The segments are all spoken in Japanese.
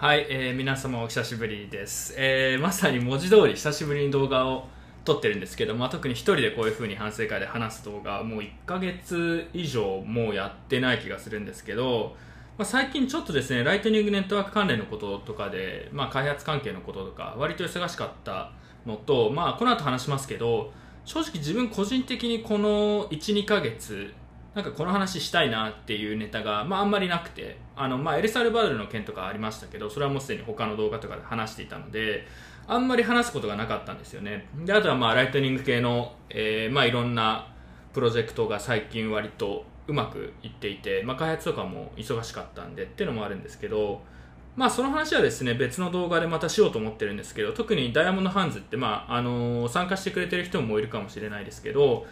はい、えー、皆様お久しぶりです、えー、まさに文字通り久しぶりに動画を撮ってるんですけど、まあ、特に一人でこういう風に反省会で話す動画もう1ヶ月以上もうやってない気がするんですけど、まあ、最近ちょっとですねライトニングネットワーク関連のこととかで、まあ、開発関係のこととか割と忙しかったのと、まあ、この後話しますけど正直自分個人的にこの12ヶ月なんかこの話したいなっていうネタが、まあ、あんまりなくてあの、まあ、エルサルバドルの件とかありましたけどそれはもうすでに他の動画とかで話していたのであんまり話すことがなかったんですよね。であとはまあライトニング系の、えーまあ、いろんなプロジェクトが最近割とうまくいっていて、まあ、開発とかも忙しかったんでっていうのもあるんですけどまあその話はですね別の動画でまたしようと思ってるんですけど特にダイヤモンドハンズって、まああのー、参加してくれてる人もいるかもしれないですけど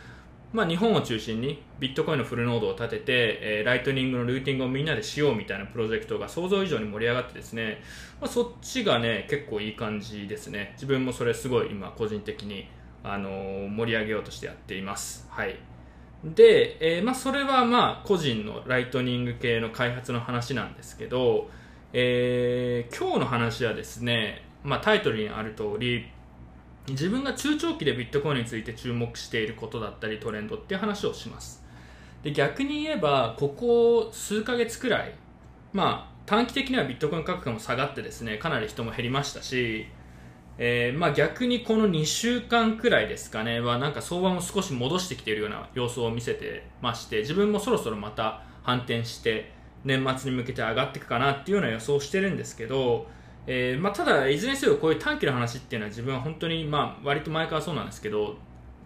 まあ、日本を中心にビットコインのフルノードを立てて、えー、ライトニングのルーティングをみんなでしようみたいなプロジェクトが想像以上に盛り上がってですね、まあ、そっちがね結構いい感じですね。自分もそれすごい今個人的に、あのー、盛り上げようとしてやっています。はい。で、えー、まあ、それはまあ個人のライトニング系の開発の話なんですけど、え今日の話はですね、まあ、タイトルにある通り自分が中長期でビットコインについて注目していることだったりトレンドっていう話をします。で逆に言えばここ数ヶ月くらいまあ短期的にはビットコイン価格も下がってですねかなり人も減りましたし、えー、まあ逆にこの2週間くらいですかねはなんか相場も少し戻してきているような様子を見せてまして自分もそろそろまた反転して年末に向けて上がっていくかなっていうような予想をしてるんですけどえーまあ、ただ、いずれにせよこういう短期の話っていうのは自分は本当に、まあ、割と前からそうなんですけど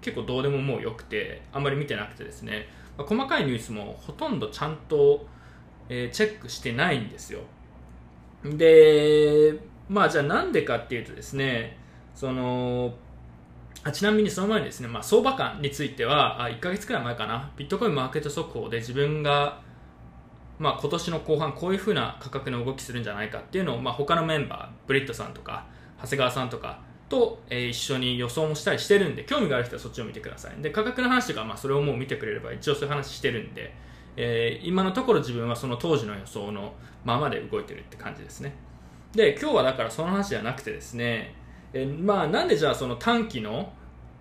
結構どうでももうよくてあんまり見てなくてですね、まあ、細かいニュースもほとんどちゃんと、えー、チェックしてないんですよ。でまあじゃあなんでかっていうとですねそのあちなみにその前にですね、まあ、相場感については1ヶ月くらい前かな。ビットコインマーケット速報で自分がまあ、今年の後半こういう風な価格の動きするんじゃないかっていうのを、まあ、他のメンバーブリットさんとか長谷川さんとかと、えー、一緒に予想もしたりしてるんで興味がある人はそっちを見てください。で価格の話とか、まあ、それをもう見てくれれば一応そういう話してるんで、えー、今のところ自分はその当時の予想のままで動いてるって感じですね。で今日はだからその話じゃなくてですね、えー、まあなんでじゃあその短期の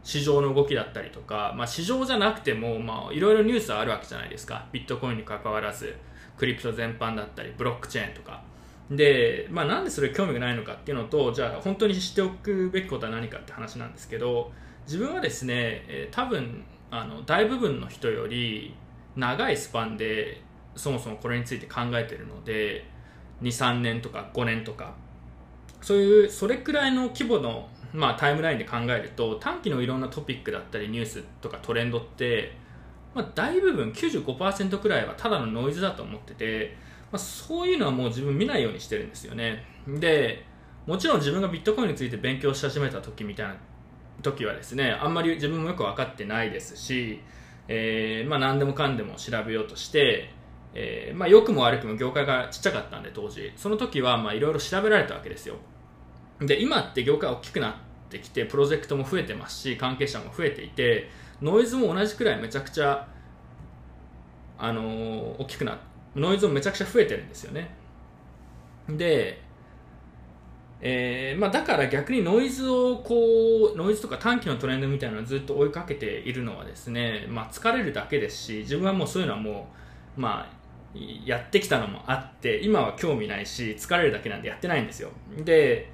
市場の動きだったりとか、まあ、市場じゃなくてもいろいろニュースはあるわけじゃないですか。ビットコインに関わらず。クリプト全般だったりブロックチェーンとか。で、まあ、なんでそれ興味がないのかっていうのとじゃあ本当に知っておくべきことは何かって話なんですけど自分はですね、え、多分あの大部分の人より長いスパンでそもそもこれについて考えてるので23年とか5年とか。そういうそれくらいの規模の、まあ、タイムラインで考えると短期のいろんなトピックだったりニュースとかトレンドってまあ、大部分95%くらいはただのノイズだと思ってて、まあ、そういうのはもう自分見ないようにしてるんですよね。でもちろん自分がビットコインについて勉強し始めた時みたいな時はですねあんまり自分もよく分かってないですし、えー、まあ、何でもかんでも調べようとして、えー、まあ、良くも悪くも業界がちっちゃかったんで当時。その時はいろいろ調べられたわけですよ。で今って業界大きくなってきてプロジェクトも増えてますし関係者も増えていてノイズも同じくらいめちゃくちゃ、あのー、大きくなノイズもめちゃくちゃ増えてるんですよね。で、えーまあ、だから逆にノイズをこうノイズとか短期のトレンドみたいなのをずっと追いかけているのはですね、まあ、疲れるだけですし自分はもうそういうのはもう、まあ、やってきたのもあって今は興味ないし疲れるだけなんでやってないんですよ。で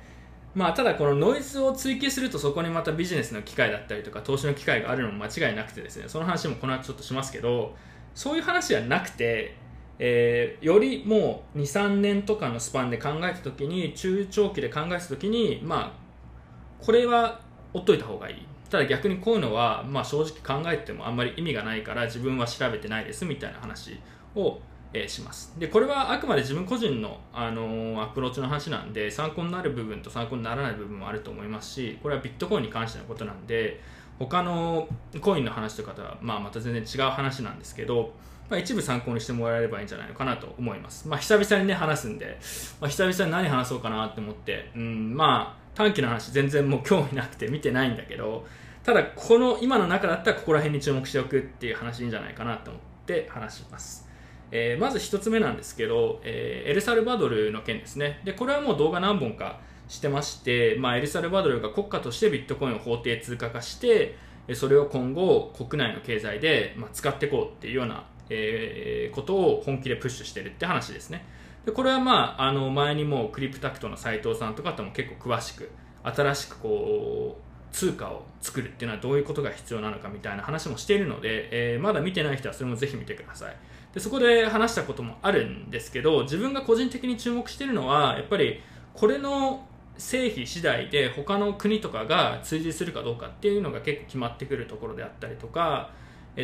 まあ、ただこのノイズを追求するとそこにまたビジネスの機会だったりとか投資の機会があるのも間違いなくてですねその話もこの後ちょっとしますけどそういう話じゃなくて、えー、よりもう23年とかのスパンで考えた時に中長期で考えた時にまあこれは追っといた方がいい。ただ逆にこういうのは、まあ、正直考えてもあんまり意味がないから自分は調べてないですみたいな話をえ、します。でこれはあくまで自分個人の、あのー、アプローチの話なんで参考になる部分と参考にならない部分もあると思いますしこれはビットコインに関してのことなんで他のコインの話とかとは、まあ、また全然違う話なんですけど、まあ、一部参考にしてもらえればいいんじゃないのかなと思います、まあ、久々にね話すんで、まあ、久々に何話そうかなって思って、うん、まあ短期の話全然もう興味なくて見てないんだけどただこの今の中だったらここら辺に注目しておくっていう話いいんじゃないかなと思って話します。えー、まず1つ目なんですけど、えー、エルサルバドルの件ですね。でこれはもう動画何本かしてまして、まあ、エルサルバドルが国家としてビットコインを法定通貨化してそれを今後国内の経済で、ま、使っていこうっていうような、え、ことを本気でプッシュしてるって話ですね。でこれはまああの前にもクリプタクトの斉藤さんとかとも結構詳しく新しくこう通貨を作るっていうのはどういうことが必要なのかみたいな話もしているので、えー、まだ見てない人はそれもぜひ見てください。でそこで話したこともあるんですけど自分が個人的に注目しているのはやっぱりこれの成否次第で他の国とかが追随するかどうかっていうのが結構決まってくるところであったりとか、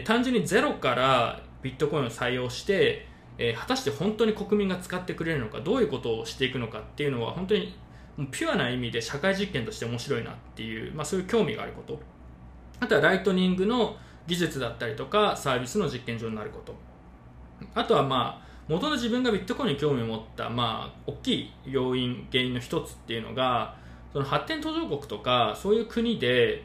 単純にゼロからビットコインを採用して、果たして本当に国民が使ってくれるのかどういうことをしていくのかっていうのは本当にピュアな意味で社会実験として面白いなっていう、まあ、そういう興味があること。あとはライトニングの技術だったりとかサービスの実験場になること。あとはまあ元の自分がビットコインに興味を持った、まあ、大きい要因、原因の一つっていうのが、その発展途上国とか、そういう国で、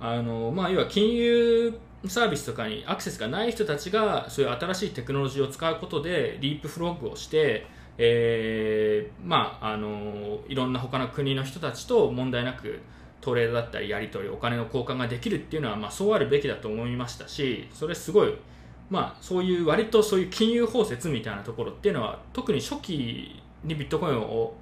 あの、まあ、要は金融サービスとかにアクセスがない人たちが、そういう新しいテクノロジーを使うことで、リープフロッグをして、えー、まあ、あの、いろんな他の国の人たちと問題なく、トレードだったりやり取りお金の交換ができるっていうのは、まあ、そうあるべきだと思いましたしそれすごいまあ、そういう割とそういう金融包摂みたいなところっていうのは特に初期にビットコインを、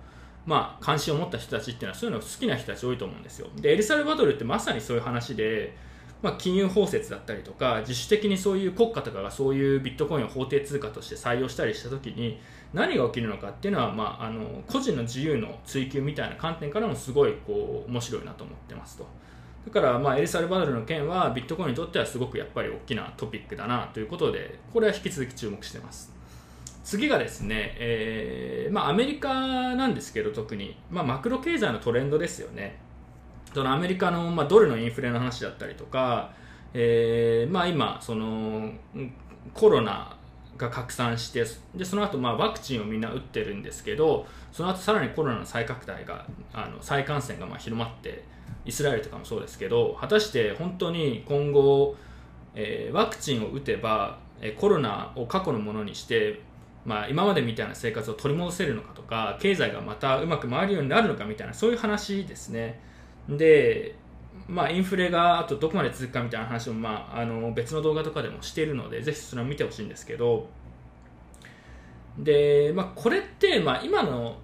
まあ、関心を持った人たちっていうのはそういうの好きな人たち多いと思うんですよでエルサルバドルってまさにそういう話で、まあ、金融包摂だったりとか自主的にそういう国家とかがそういうビットコインを法定通貨として採用したりした時に何が起きるのかっていうのは、まあ、あの個人の自由の追求みたいな観点からもすごいこう面白いなと思ってますと。だからまあエルサルバドルの件はビットコインにとってはすごくやっぱり大きなトピックだなということでこれは引き続き注目してます。次がですね、えーまあ、アメリカなんですけど特に、まあ、マクロ経済のトレンドですよね。そのアメリカの、まあ、ドルのインフレの話だったりとか、えーまあ、今そのコロナが拡散してでその後まあワクチンをみんな打ってるんですけどその後さらにコロナの再拡大があの再感染がまあ広まってイスラエルとかもそうですけど果たして本当に今後、えー、ワクチンを打てば、え、コロナを過去のものにして、まあ、今までみたいな生活を取り戻せるのかとか経済がまたうまく回るようになるのかみたいなそういう話ですね。でまあ、インフレがあとどこまで続くかみたいな話も、まあ、あの別の動画とかでもしているのでぜひそれを見てほしいんですけど。で、まあ、これって、まあ、今の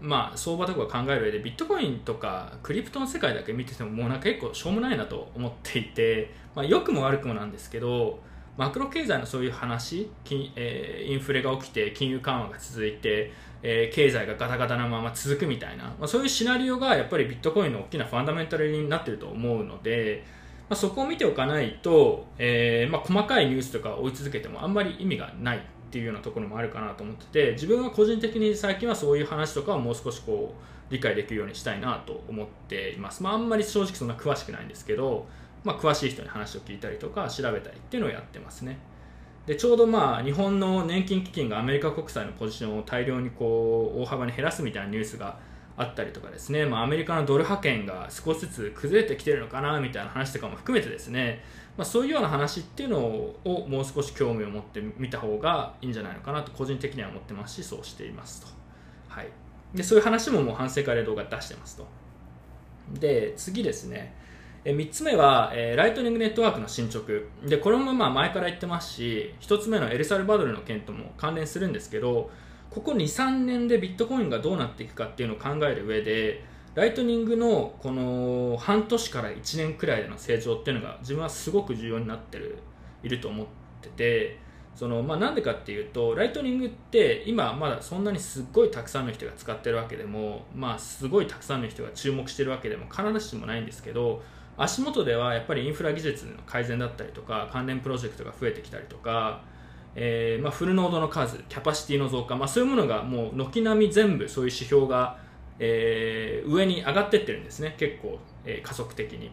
まあ、相場とか考える上でビットコインとかクリプトの世界だけ見ててももうなんか結構しょうもないなと思っていて、まあ、良くも悪くもなんですけどマクロ経済のそういう話金、えー、インフレが起きて金融緩和が続いて、えー、経済がガタガタなまま続くみたいな、まあ、そういうシナリオがやっぱりビットコインの大きなファンダメンタルになってると思うので、まあ、そこを見ておかないと、えーまあ、細かいニュースとか追い続けてもあんまり意味がない。っていうようなところもあるかなと思ってて自分は個人的に最近はそういう話とかをもう少しこう理解できるようにしたいなと思っています、まあ、あんまり正直そんな詳しくないんですけど、まあ、詳しい人に話を聞いたりとか調べたりっていうのをやってますね。でちょうどまあ日本の年金基金がアメリカ国債のポジションを大量にこう大幅に減らすみたいなニュースがあったりとかですね、まあ、アメリカのドル派遣が少しずつ崩れてきてるのかなみたいな話とかも含めてですね。まあ、そういうような話っていうのをもう少し興味を持ってみた方がいいんじゃないのかなと個人的には思ってますしそうしていますと、はい、でそういう話ももう反省会で動画出してますと。で次ですね。3つ目は、えー、ライトニングネットワークの進捗。でこれもまあ前から言ってますし1つ目のエルサルバドルの件とも関連するんですけどここ23年でビットコインがどうなっていくかっていうのを考える上でライトニングのこの半年から1年くらいでの成長っていうのが自分はすごく重要になってるいると思っててそのまあ、なんでかっていうとライトニングって今まだそんなにすっごいたくさんの人が使ってるわけでも、まあ、すごいたくさんの人が注目してるわけでも必ずしもないんですけど足元ではやっぱりインフラ技術の改善だったりとか関連プロジェクトが増えてきたりとか、えまあ、フルノードの数キャパシティの増加、まあ、そういうものがもう軒並み全部そういう指標がえー、上に上がってってるんですね。結構、えー、加速的に。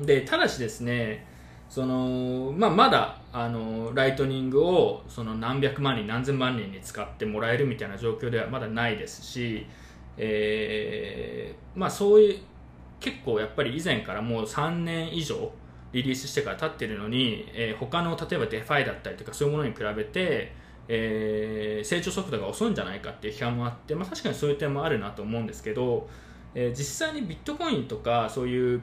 でただしですねその、まあ、まだあのライトニングをその何百万人何千万人に使ってもらえるみたいな状況ではまだないですし、えーまあ、そういう結構やっぱり以前からもう3年以上リリースしてから経ってるのに、えー、他の例えば DeFi だったりとかそういうものに比べてえー、成長速度が遅いんじゃないかっていう批判もあって、まあ、確かにそういう点もあるなと思うんですけど、えー、実際にビットコインとかそういう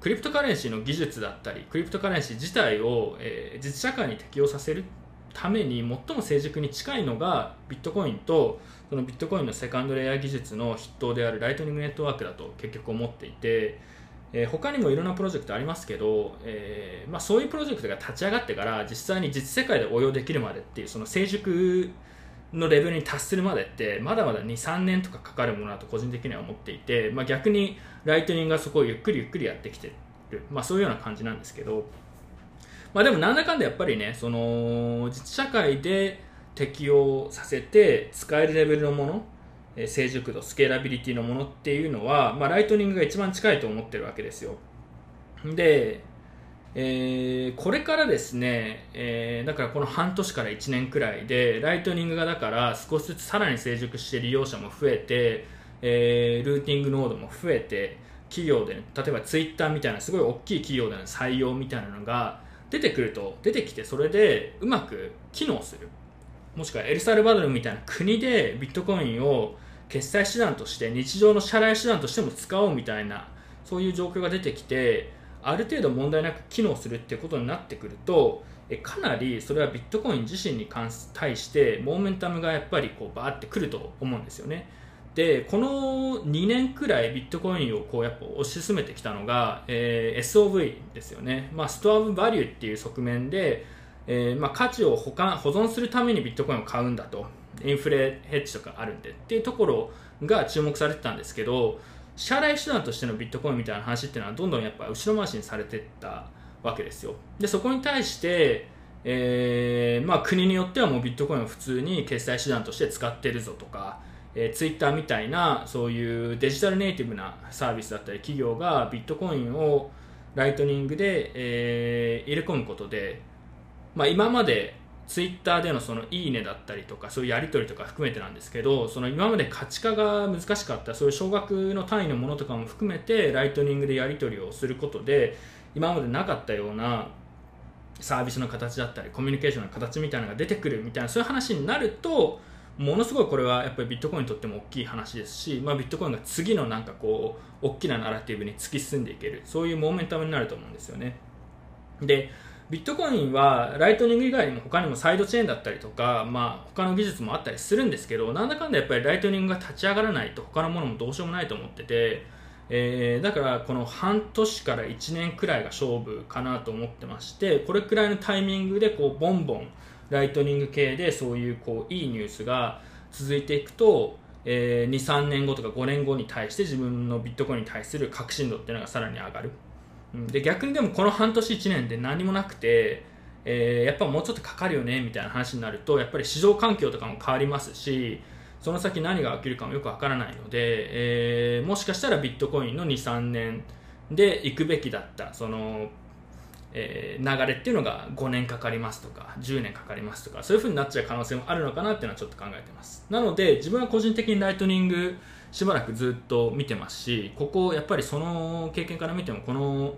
cryptocurrency の技術だったり cryptocurrency 自体を、えー、実社会に適用させるために最も成熟に近いのがビットコインとそのビットコインのセカンドレイヤー技術の筆頭であるライトニングネットワークだと結局思っていて、えー、他にもいろんなプロジェクトありますけど、えーまあ、そういうプロジェクトが立ち上がってから実際に実世界で応用できるまでっていうその成熟のレベルに達するまでってまだまだ23年とかかかるものだと個人的には思っていて、まあ、逆にライトニングがそこをゆっくりゆっくりやってきてる、まあ、そういうような感じなんですけど、まあ、でもなんだかんだやっぱりねその実社会で適用させて使えるレベルのもの成熟度スケーラビリティのものっていうのは、まあ、ライトニングが一番近いと思ってるわけですよ。でえー、これからですね、えー、だからこの半年から1年くらいでライトニングがだから少しずつさらに成熟して利用者も増えて、えー、ルーティングノードも増えて企業で、例えばツイッターみたいなすごい大きい企業での採用みたいなのが出てくると出てきてそれでうまく機能する。もしくはエルサルバドルみたいな国でビットコインを決済手段として日常の支払い手段としても使おうみたいなそういう状況が出てきてある程度問題なく機能するっていうことになってくるとかなりそれはビットコイン自身に関対してモーメンタムがやっぱりこうバーってくると思うんですよね。でこの2年くらいビットコインをこうやっぱ推し進めてきたのが、えー、SOV ですよね、まあ、ストア・オブ・バリューっていう側面で、えーまあ、価値を保管保存するためにビットコインを買うんだと。インフレヘッジとかあるんでっていうところが注目されてたんですけど支払い手段としてのビットコインみたいな話っていうのはどんどんやっぱ後ろ回しにされてったわけですよ。でそこに対して、えーまあ、国によってはもうビットコインを普通に決済手段として使ってるぞとか、えー、ツイッターみたいなそういうデジタルネイティブなサービスだったり企業がビットコインをライトニングで、えー、入れ込むことで、まあ、今までツイッターでのそのいいねだったりとかそういうやり取りとか含めてなんですけどその今まで価値化が難しかったそういう少額の単位のものとかも含めてライトニングでやり取りをすることで今までなかったようなサービスの形だったりコミュニケーションの形みたいなのが出てくるみたいなそういう話になるとものすごいこれはやっぱりビットコインにとっても大きい話ですし、まあ、ビットコインが次のなんかこう大きなナラティブに突き進んでいけるそういうモーメンタムになると思うんですよね。でビットコインはライトニング以外にも他にもサイドチェーンだったりとか、まあ、他の技術もあったりするんですけどなんだかんだやっぱりライトニングが立ち上がらないと他のものもどうしようもないと思ってて、えー、だからこの半年から1年くらいが勝負かなと思ってましてこれくらいのタイミングでこうボンボンライトニング系でそういうこういいニュースが続いていくと、えー、23年後とか5年後に対して自分のビットコインに対する確信度っていうのがさらに上がる。で逆にでもこの半年1年で何もなくて、えー、やっぱもうちょっとかかるよねみたいな話になるとやっぱり市場環境とかも変わりますしその先何が起きるかもよくわからないので、えー、もしかしたらビットコインの23年で行くべきだったその、えー、流れっていうのが5年かかりますとか10年かかりますとかそういうふうになっちゃう可能性もあるのかなっていうのはちょっと考えてます。なので自分は個人的にライトニングしばらくずっと見てますしここやっぱりその経験から見てもこの、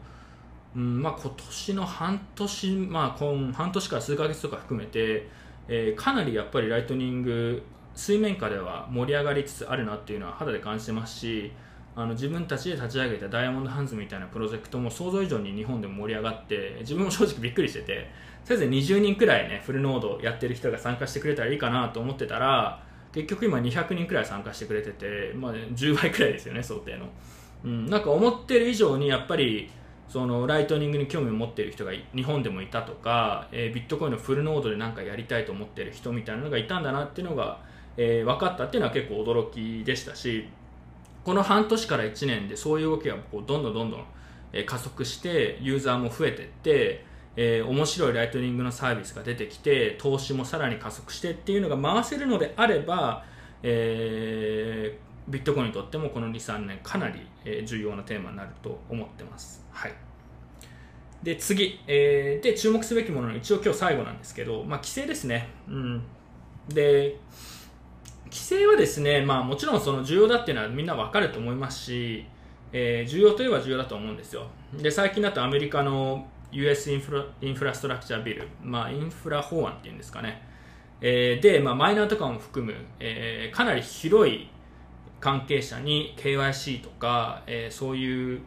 うんまあ、今年の半年、まあ、今半年から数ヶ月とか含めて、えー、かなりやっぱりライトニング水面下では盛り上がりつつあるなっていうのは肌で感じてますしあの自分たちで立ち上げたダイヤモンドハンズみたいなプロジェクトも想像以上に日本でも盛り上がって自分も正直びっくりしててせいぜい20人くらいねフルノードやってる人が参加してくれたらいいかなと思ってたら結局今200人くらい参加してくれてて、まあ、10倍くらいですよね想定の、うん、なんか思ってる以上にやっぱりそのライトニングに興味を持っている人が日本でもいたとか、えー、ビットコインのフルノードで何かやりたいと思っている人みたいなのがいたんだなっていうのが、えー、分かったっていうのは結構驚きでしたしこの半年から1年でそういう動きがこうどんどんどんどん加速してユーザーも増えてってえー、面白いライトニングのサービスが出てきて投資もさらに加速してっていうのが回せるのであれば、えー、ビットコインにとってもこの23年かなり、え重要なテーマになると思ってます。はい。で次、えー、で注目すべきものの一応今日最後なんですけど、まあ、規制ですね、うん、で規制はですね、まあ、もちろんその重要だっていうのはみんな分かると思いますし、えー、重要といえば重要だと思うんですよ。で最近だとアメリカの US インフラインフラストラクチャービル、まあ、インフラ法案っていうんですかね、えー、で、まあ、マイナーとかも含む、えー、かなり広い関係者に KYC とか、えー、そういう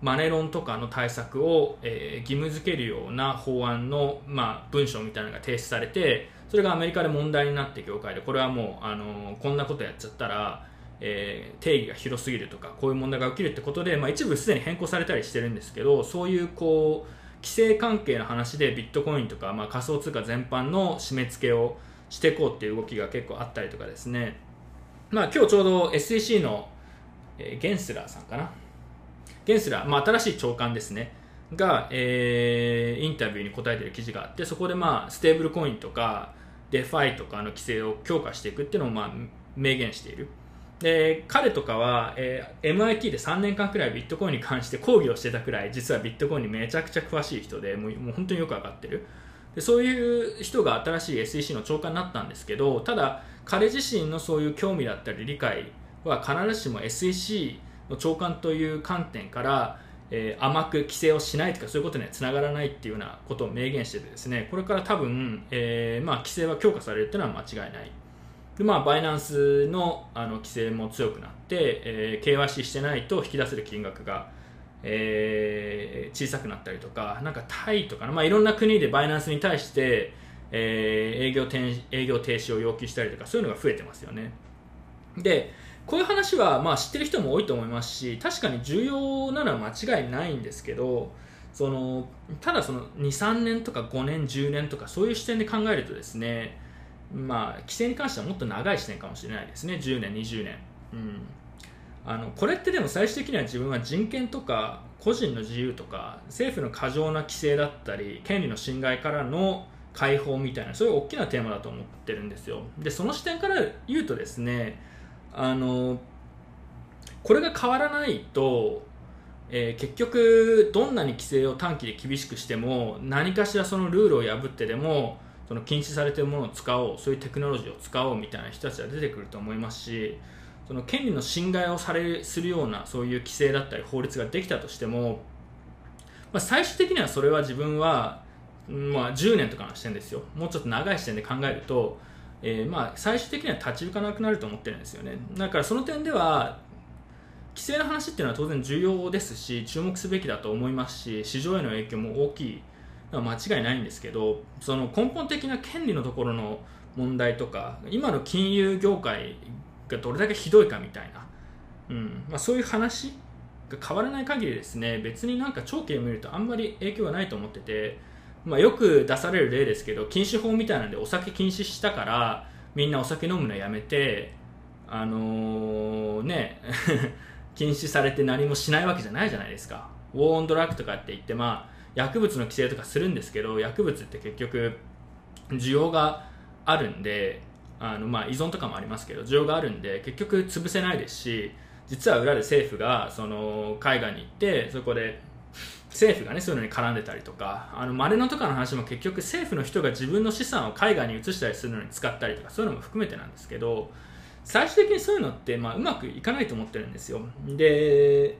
マネロンとかの対策を、えー、義務付けるような法案の、まあ、文章みたいなのが提出されてそれがアメリカで問題になって業界でこれはもう、あのこんなことやっちゃったら、えー、定義が広すぎるとかこういう問題が起きるってことで、まあ、一部すでに変更されたりしてるんですけどそういうこう規制関係の話でビットコインとか、まあ、仮想通貨全般の締め付けをしていこうっていう動きが結構あったりとかですね、まあ、今日ちょうど SEC の、えー、ゲンスラーさんかな。ゲンスラー、まあ、新しい長官ですね。が、えー、インタビューに答えている記事があってそこで、まあ、ステーブルコインとかDeFi とかの規制を強化していくっていうのを、まあ、明言している。で彼とかは、えー、MIT で3年間くらいビットコインに関して講義をしてたくらい実はビットコインにめちゃくちゃ詳しい人でもうもう本当によく分かってる。でそういう人が新しい SEC の長官になったんですけどただ彼自身のそういう興味だったり理解は必ずしも SEC の長官という観点から、えー、甘く規制をしないとかそういうことにはつながらないっていうようなことを明言しててですねこれから多分、えーまあ、規制は強化されるっていうのは間違いない。でまあ、バイナンスのあの規制も強くなって、えー、KYC してないと引き出せる金額が、えー、小さくなったりとか、なんかタイとか、まあ、いろんな国でバイナンスに対して、えー、営業営業停止を要求したりとか、そういうのが増えてますよね。で、こういう話は、まあ、知ってる人も多いと思いますし、確かに重要なのは間違いないんですけど、そのただその2、3年とか5年、10年とかそういう視点で考えるとですね、まあ、規制に関してはもっと長い視点かもしれないですね、10年、20年。うん、あのこれってでも最終的には自分は人権とか個人の自由とか政府の過剰な規制だったり権利の侵害からの解放みたいなそういう大きなテーマだと思ってるんですよ。でその視点から言うとですねあのこれが変わらないと、えー、結局どんなに規制を短期で厳しくしても何かしらそのルールを破ってでもその禁止されているものを使おうそういうテクノロジーを使おうみたいな人たちは出てくると思いますしその権利の侵害をされするようなそういう規制だったり法律ができたとしても、まあ、最終的にはそれは自分は、まあ、10年とかの視点ですよ。もうちょっと長い視点で考えると、えー、まあ最終的には立ち行かなくなると思ってるんですよね。だからその点では規制の話っていうのは当然重要ですし注目すべきだと思いますし市場への影響も大きい間違いないんですけどその根本的な権利のところの問題とか今の金融業界がどれだけひどいかみたいな、うん。まあ、そういう話が変わらない限りですね別になんか長期で見るとあんまり影響がないと思ってて、まあ、よく出される例ですけど禁止法みたいなんでお酒禁止したからみんなお酒飲むのやめてあのー、ね 禁止されて何もしないわけじゃないじゃないですか。ウォーンドラッグとかって言ってまあ薬物の規制とかするんですけど薬物って結局需要があるんであのまあ依存とかもありますけど需要があるんで結局潰せないですし実は裏で政府がその海外に行ってそこで政府がねそういうのに絡んでたりとかあのマネノとかの話も結局政府の人が自分の資産を海外に移したりするのに使ったりとかそういうのも含めてなんですけど最終的にそういうのってまあうまくいかないと思ってるんですよ。で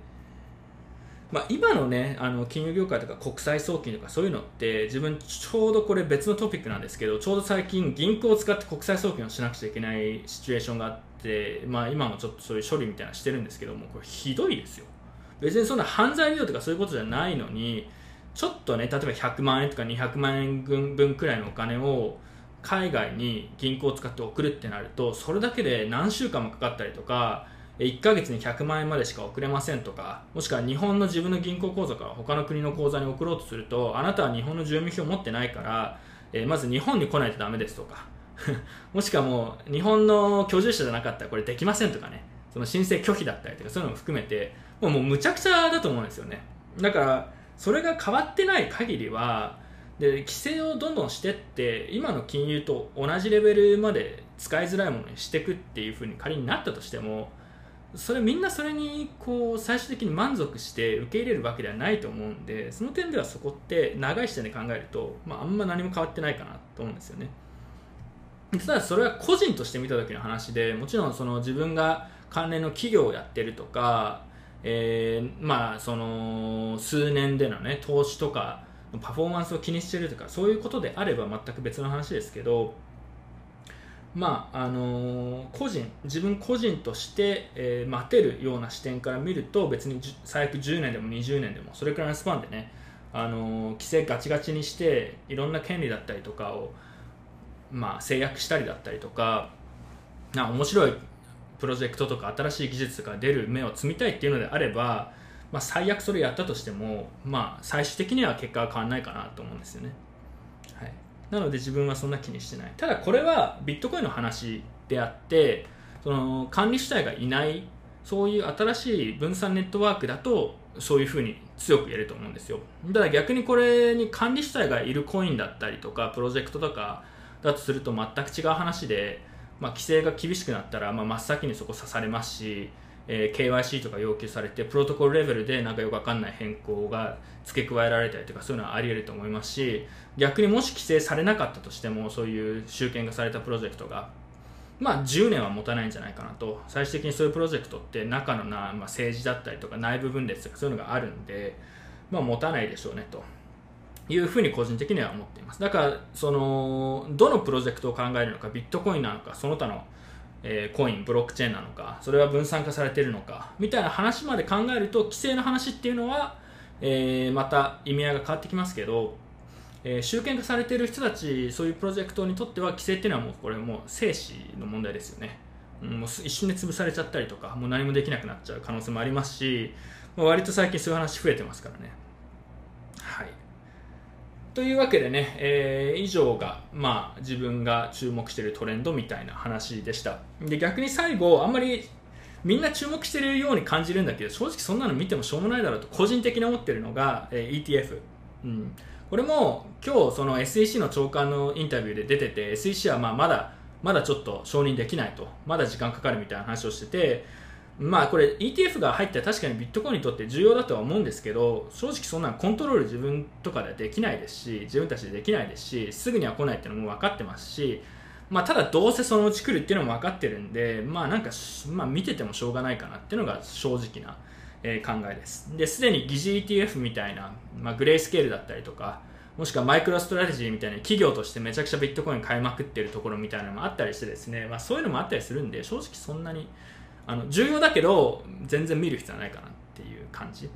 まあ、今のねあの金融業界とか国際送金とかそういうのって自分ちょうどこれ別のトピックなんですけどちょうど最近銀行を使って国際送金をしなくちゃいけないシチュエーションがあって、まあ、今もちょっとそういう処理みたいなのしてるんですけどもこれひどいですよ。別にそんな犯罪利用とかそういうことじゃないのにちょっとね例えば100万円とか200万円分くらいのお金を海外に銀行を使って送るってなるとそれだけで何週間もかかったりとか1ヶ月に100万円までしか送れませんとかもしくは日本の自分の銀行口座から他の国の口座に送ろうとするとあなたは日本の住民票を持ってないから、えー、まず日本に来ないとダメですとか もしくはもう日本の居住者じゃなかったらこれできませんとかねその申請拒否だったりとかそういうのも含めてもうもうむちゃくちゃだと思うんですよね。だからそれが変わってない限りはで規制をどんどんしてって今の金融と同じレベルまで使いづらいものにしていくっていうふうに仮になったとしてもそれみんなそれにこう最終的に満足して受け入れるわけではないと思うんでその点ではそこって長い視点で考えると、まあ、あんま何も変わってないかなと思うんですよね。ただそれは個人として見た時の話でもちろんその自分が関連の企業をやってるとか、えー、まあその数年でのね投資とかパフォーマンスを気にしてるとかそういうことであれば全く別の話ですけどまああの個人自分個人として、えー、待てるような視点から見ると別に最悪10年でも20年でもそれくらいのスパンでね、あの規制ガチガチにしていろんな権利だったりとかを、まあ、制約したりだったりとかな面白いプロジェクトとか新しい技術が出る目を積みたいっていうのであれば、まあ、最悪それやったとしても、まあ、最終的には結果は変わらないかなと思うんですよね。なので自分はそんな気にしてない。ただこれはビットコインの話であってその管理主体がいないそういう新しい分散ネットワークだとそういうふうに強く言えると思うんですよ。ただ逆にこれに管理主体がいるコインだったりとかプロジェクトとかだとすると全く違う話で、まあ、規制が厳しくなったら、まあ、真っ先にそこ刺されますしえー、KYC とか要求されてプロトコルレベルでなんかよくわかんない変更が付け加えられたりとかそういうのはあり得ると思いますし逆にもし規制されなかったとしてもそういう集権化されたプロジェクトがまあ10年は持たないんじゃないかなと。最終的にそういうプロジェクトって中のな、まあ、政治だったりとか内部分裂とかそういうのがあるんで、まあ、持たないでしょうねと。いうふうに個人的には思っています。だからそのどのプロジェクトを考えるのかビットコインなのかその他のえー、コイン、ブロックチェーンなのか、それは分散化されているのか、みたいな話まで考えると、規制の話っていうのは、えー、また意味合いが変わってきますけど、えー、集権化されている人たち、そういうプロジェクトにとっては、規制っていうのはもうこれもう生死の問題ですよね。もう一瞬で潰されちゃったりとか、もう何もできなくなっちゃう可能性もありますし、ま、割と最近そういう話増えてますからね。はい。というわけでね、えー、以上が、まあ、自分が注目しているトレンドみたいな話でした。で逆に最後あんまりみんな注目しているように感じるんだけど正直そんなの見てもしょうもないだろうと個人的に思ってるのが、えー、ETF、うん、これも今日その SEC の長官のインタビューで出てて SEC はまあまだまだちょっと承認できないとまだ時間かかるみたいな話をしててまあこれ ETF が入って確かにビットコインにとって重要だとは思うんですけど正直そんなコントロール自分とかではできないですし自分たちでできないですしすぐには来ないっていうのも分かってますしまあただどうせそのうち来るっていうのも分かってるんでまあなんか、まあ、見ててもしょうがないかなっていうのが正直な、え考えです。ですでに疑似 ETF みたいな、まあ、グレースケールだったりとかもしくはマイクロストラテジーみたいな企業としてめちゃくちゃビットコイン買いまくってるところみたいなのもあったりしてですね、まあ、そういうのもあったりするんで正直そんなにあの重要だけど全然見る必要はないかなっていう感じ。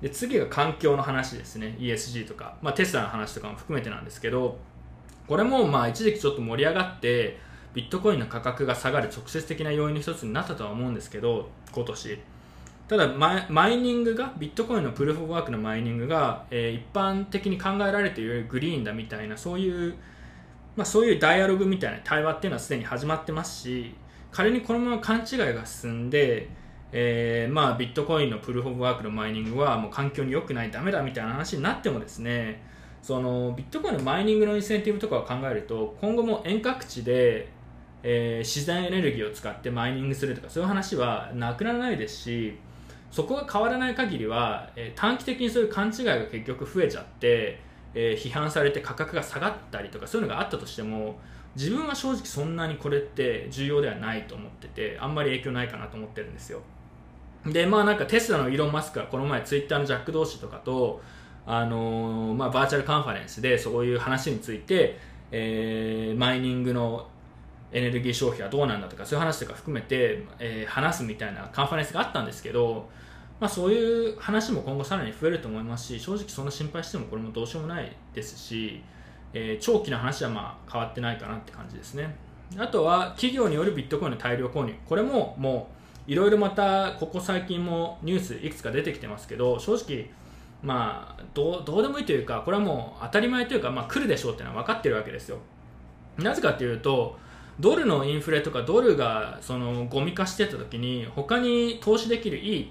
で次が環境の話ですね。ESG とか、まあ、テスラの話とかも含めてなんですけどこれもまあ一時期ちょっと盛り上がってビットコインの価格が下がる直接的な要因の一つになったとは思うんですけど今年。ただマイニングがビットコインのプルーフ・オブ・ワークのマイニングが、えー、一般的に考えられているグリーンだみたいなそういう、まあ、そういうダイアログみたいな対話っていうのはすでに始まってますし仮にこのまま勘違いが進んで、えー、まあビットコインのプルフ・オブ・ワークのマイニングはもう環境に良くないダメだみたいな話になってもですねそのビットコインのマイニングのインセンティブとかを考えると今後も遠隔地で、えー、自然エネルギーを使ってマイニングするとかそういう話はなくならないですしそこが変わらない限りは、えー、短期的にそういう勘違いが結局増えちゃって、え、批判されて価格が下がったりとかそういうのがあったとしても自分は正直そんなにこれって重要ではないと思っててあんまり影響ないかなと思ってるんですよ。でまあなんかテスラのイーロン・マスクはこの前ツイッターのジャック同士とかとあのー、まあ、バーチャルカンファレンスでそういう話について、えー、マイニングのエネルギー消費はどうなんだとかそういう話とか含めて、えー、話すみたいなカンファレンスがあったんですけど、まあ、そういう話も今後さらに増えると思いますし正直そんな心配してもこれもどうしようもないですしえー、長期の話はまあ変わってないかなって感じですね。あとは企業によるビットコインの大量購入。これももういろいろまたここ最近もニュースいくつか出てきてますけど正直まあどうどうでもいいというかこれはもう当たり前というか、まあ、来るでしょうっていうのは分かってるわけですよ。なぜかっていうとドルのインフレとかドルがそのゴミ化してた時に他に投資できるいい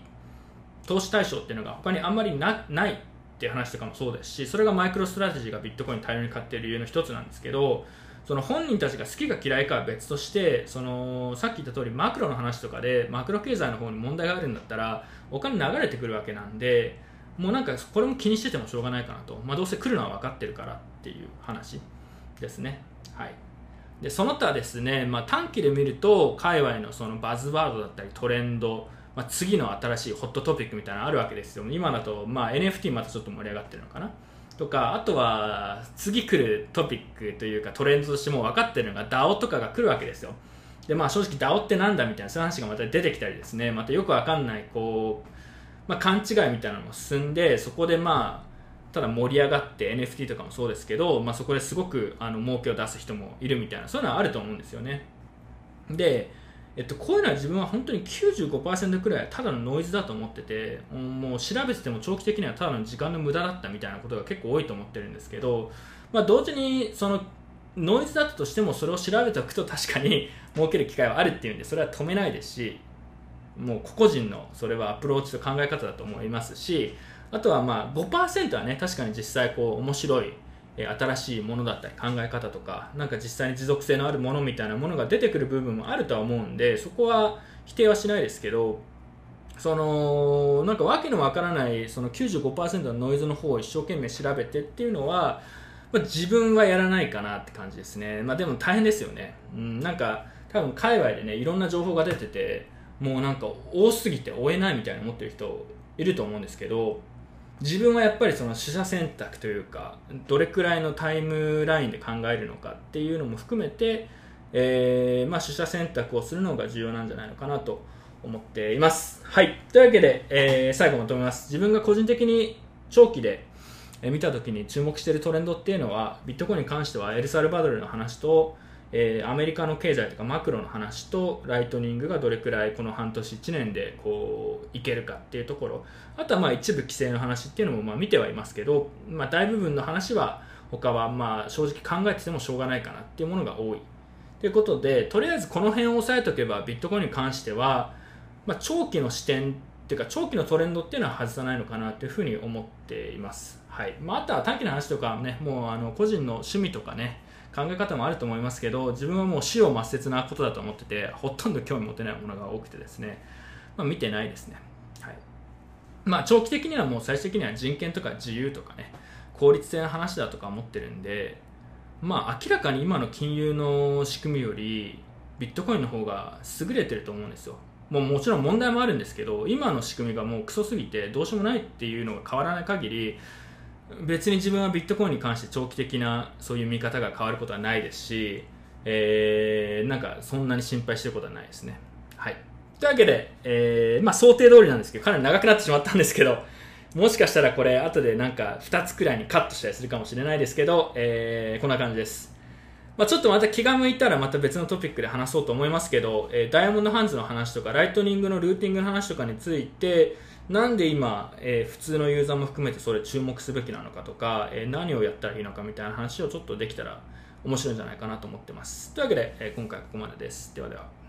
投資対象っていうのが他にあんまりなない。っていう話とかもそうですしそれがマイクロストラテジーがビットコイン大量に買っている理由の一つなんですけどその本人たちが好きか嫌いかは別としてそのさっき言った通りマクロの話とかでマクロ経済の方に問題があるんだったらお金流れてくるわけなんでもうなんかこれも気にしててもしょうがないかなと、まあ、どうせ来るのは分かってるからっていう話ですね。はいでその他ですね、まあ、短期で見ると界隈のそのバズワードだったりトレンドまあ、次の新しいホットトピックみたいなのあるわけですよ。今だと、まあ、NFT またちょっと盛り上がってるのかな？とかあとは次来るトピックというかトレンドとしても分かってるのが DAO とかが来るわけですよ。でまあ正直 DAO ってなんだみたいなそういう話がまた出てきたりですね。またよく分かんないこう、まあ、勘違いみたいなのも進んでそこでまあただ盛り上がって NFT とかもそうですけど、まあ、そこですごくあの儲けを出す人もいるみたいなそういうのはあると思うんですよね。でえっと、こういうのは自分は本当に95%くらいただのノイズだと思っててもう調べてても長期的にはただの時間の無駄だったみたいなことが結構多いと思ってるんですけど、まあ、同時にそのノイズだったとしてもそれを調べておくと確かに 儲ける機会はあるっていうんでそれは止めないですしもう個々人のそれはアプローチと考え方だと思いますしあとはまあ5%はね確かに実際こう面白い新しいものだったり考え方とかなんか実際に持続性のあるものみたいなものが出てくる部分もあるとは思うんでそこは否定はしないですけどそのなんか訳のわからないその95%のノイズの方を一生懸命調べてっていうのは、まあ、自分はやらないかなって感じですね、まあ、でも大変ですよね、うん、なんか多分界隈でねいろんな情報が出ててもうなんか多すぎて追えないみたいな思ってる人いると思うんですけど自分はやっぱりその取捨選択というかどれくらいのタイムラインで考えるのかっていうのも含めて、えー、まあ、取捨選択をするのが重要なんじゃないのかなと思っています。はい。というわけで、えー、最後まとめます。自分が個人的に長期で見た時に注目しているトレンドっていうのは、ビットコインに関してはエルサルバドルの話と、えー、アメリカの経済とかマクロの話とライトニングがどれくらいこの半年1年でこういけるかっていうところ。あとはまあ一部規制の話っていうのもまあ見てはいますけど、まあ、大部分の話は他はまあ正直考えててもしょうがないかなっていうものが多い。ということでとりあえずこの辺を押さえておけばビットコインに関しては、まあ、長期の視点っていうか長期のトレンドっていうのは外さないのかなというふうに思っています、はい。まあ、あとは短期の話とかねもうあの個人の趣味とかね考え方もあると思いますけど自分はもう死を抹殺なことだと思っててほとんど興味持てないものが多くてですね、まあ、見てないですね、はい。まあ、長期的にはもう最終的には人権とか自由とかね効率性の話だとか思ってるんでまあ明らかに今の金融の仕組みよりビットコインの方が優れてると思うんですよ。もうもちろん問題もあるんですけど今の仕組みがもうクソすぎてどうしようもないっていうのが変わらない限り別に自分はビットコインに関して長期的なそういう見方が変わることはないですし、えー、なんかそんなに心配してることはないですね。はい。というわけで、えー、まあ想定通りなんですけど、かなり長くなってしまったんですけど、もしかしたらこれ後でなんか2つくらいにカットしたりするかもしれないですけど、えー、こんな感じです。まあ、ちょっとまた気が向いたらまた別のトピックで話そうと思いますけど、えー、ダイヤモンドハンズの話とかライトニングのルーティングの話とかについて、なんで今、えー、普通のユーザーも含めてそれ注目すべきなのかとか、えー、何をやったらいいのかみたいな話をちょっとできたら面白いんじゃないかなと思ってます。というわけで、え、今回はここまでです。ではでは。